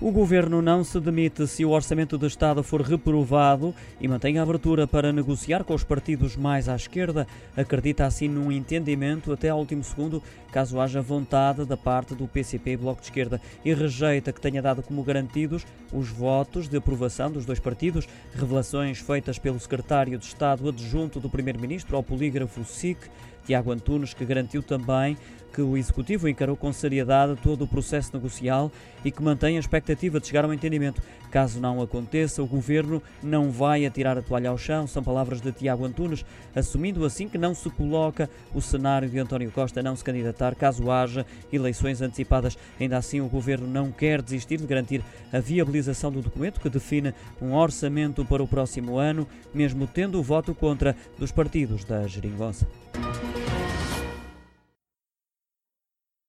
O governo não se demite se o orçamento do Estado for reprovado e mantém a abertura para negociar com os partidos mais à esquerda. Acredita assim num entendimento até ao último segundo, caso haja vontade da parte do PCP e Bloco de Esquerda, e rejeita que tenha dado como garantidos os votos de aprovação dos dois partidos. Revelações feitas pelo secretário de Estado adjunto do Primeiro-Ministro ao polígrafo SIC, Tiago Antunes, que garantiu também que o Executivo encarou com seriedade todo o processo negocial e que mantém a expectativa de chegar a um entendimento. Caso não aconteça, o Governo não vai atirar a toalha ao chão, são palavras de Tiago Antunes, assumindo assim que não se coloca o cenário de António Costa não se candidatar caso haja eleições antecipadas. Ainda assim, o Governo não quer desistir de garantir a viabilização do documento que define um orçamento para o próximo ano, mesmo tendo o voto contra dos partidos da Geringonça.